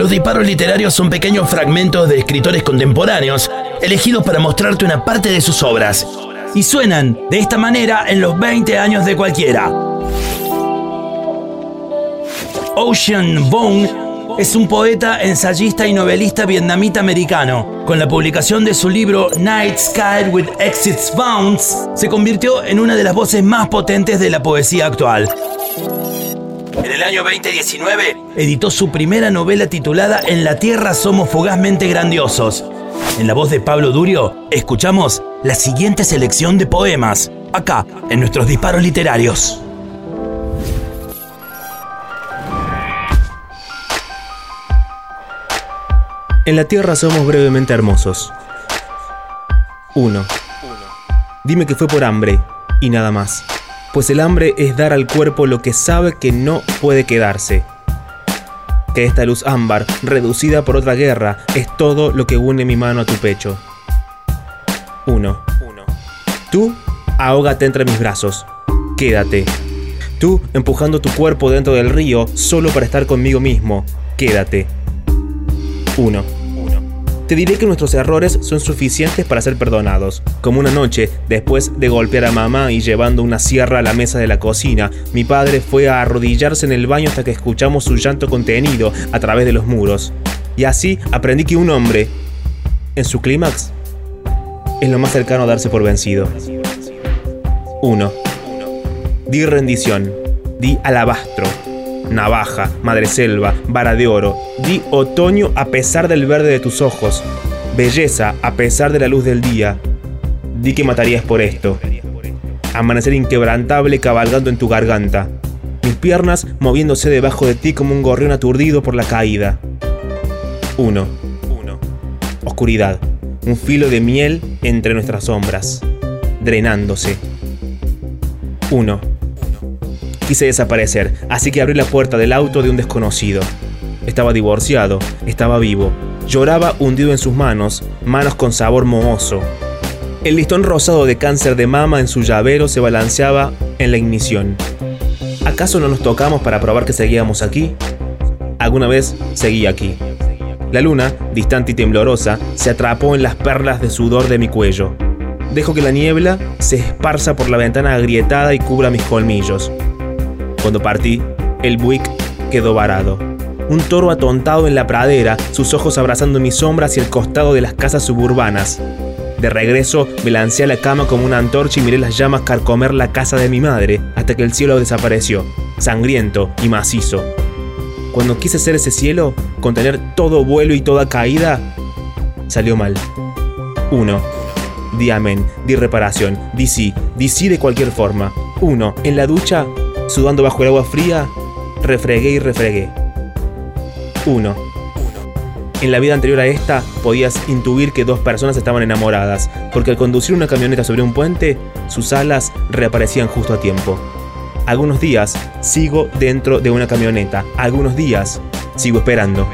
Los disparos literarios son pequeños fragmentos de escritores contemporáneos, elegidos para mostrarte una parte de sus obras. Y suenan de esta manera en los 20 años de cualquiera. Ocean Vuong es un poeta, ensayista y novelista vietnamita americano. Con la publicación de su libro Night Sky with Exits Bounds, se convirtió en una de las voces más potentes de la poesía actual. En el año 2019, editó su primera novela titulada En la Tierra somos fugazmente grandiosos. En la voz de Pablo Durio, escuchamos la siguiente selección de poemas, acá, en nuestros disparos literarios. En la tierra somos brevemente hermosos. 1. Dime que fue por hambre y nada más. Pues el hambre es dar al cuerpo lo que sabe que no puede quedarse. Que esta luz ámbar, reducida por otra guerra, es todo lo que une mi mano a tu pecho. 1. Tú, ahógate entre mis brazos. Quédate. Tú, empujando tu cuerpo dentro del río solo para estar conmigo mismo. Quédate. 1. Te diré que nuestros errores son suficientes para ser perdonados. Como una noche, después de golpear a mamá y llevando una sierra a la mesa de la cocina, mi padre fue a arrodillarse en el baño hasta que escuchamos su llanto contenido a través de los muros. Y así aprendí que un hombre, en su clímax, es lo más cercano a darse por vencido. 1. Di rendición. Di alabastro navaja, madreselva, vara de oro. Di otoño a pesar del verde de tus ojos, belleza a pesar de la luz del día. Di que matarías por esto. Amanecer inquebrantable cabalgando en tu garganta. Mis piernas moviéndose debajo de ti como un gorrión aturdido por la caída. 1. Oscuridad. Un filo de miel entre nuestras sombras. Drenándose. 1 Quise desaparecer, así que abrí la puerta del auto de un desconocido. Estaba divorciado, estaba vivo. Lloraba hundido en sus manos, manos con sabor mohoso. El listón rosado de cáncer de mama en su llavero se balanceaba en la ignición. ¿Acaso no nos tocamos para probar que seguíamos aquí? Alguna vez seguí aquí. La luna, distante y temblorosa, se atrapó en las perlas de sudor de mi cuello. Dejo que la niebla se esparza por la ventana agrietada y cubra mis colmillos. Cuando partí, el Buick quedó varado. Un toro atontado en la pradera, sus ojos abrazando mi sombra hacia el costado de las casas suburbanas. De regreso, me lancé a la cama como una antorcha y miré las llamas carcomer la casa de mi madre hasta que el cielo desapareció, sangriento y macizo. Cuando quise hacer ese cielo, contener todo vuelo y toda caída, salió mal. 1. Di amén, di reparación, di sí, di sí de cualquier forma. 1. En la ducha, Sudando bajo el agua fría, refregué y refregué. 1. En la vida anterior a esta, podías intuir que dos personas estaban enamoradas, porque al conducir una camioneta sobre un puente, sus alas reaparecían justo a tiempo. Algunos días sigo dentro de una camioneta, algunos días sigo esperando.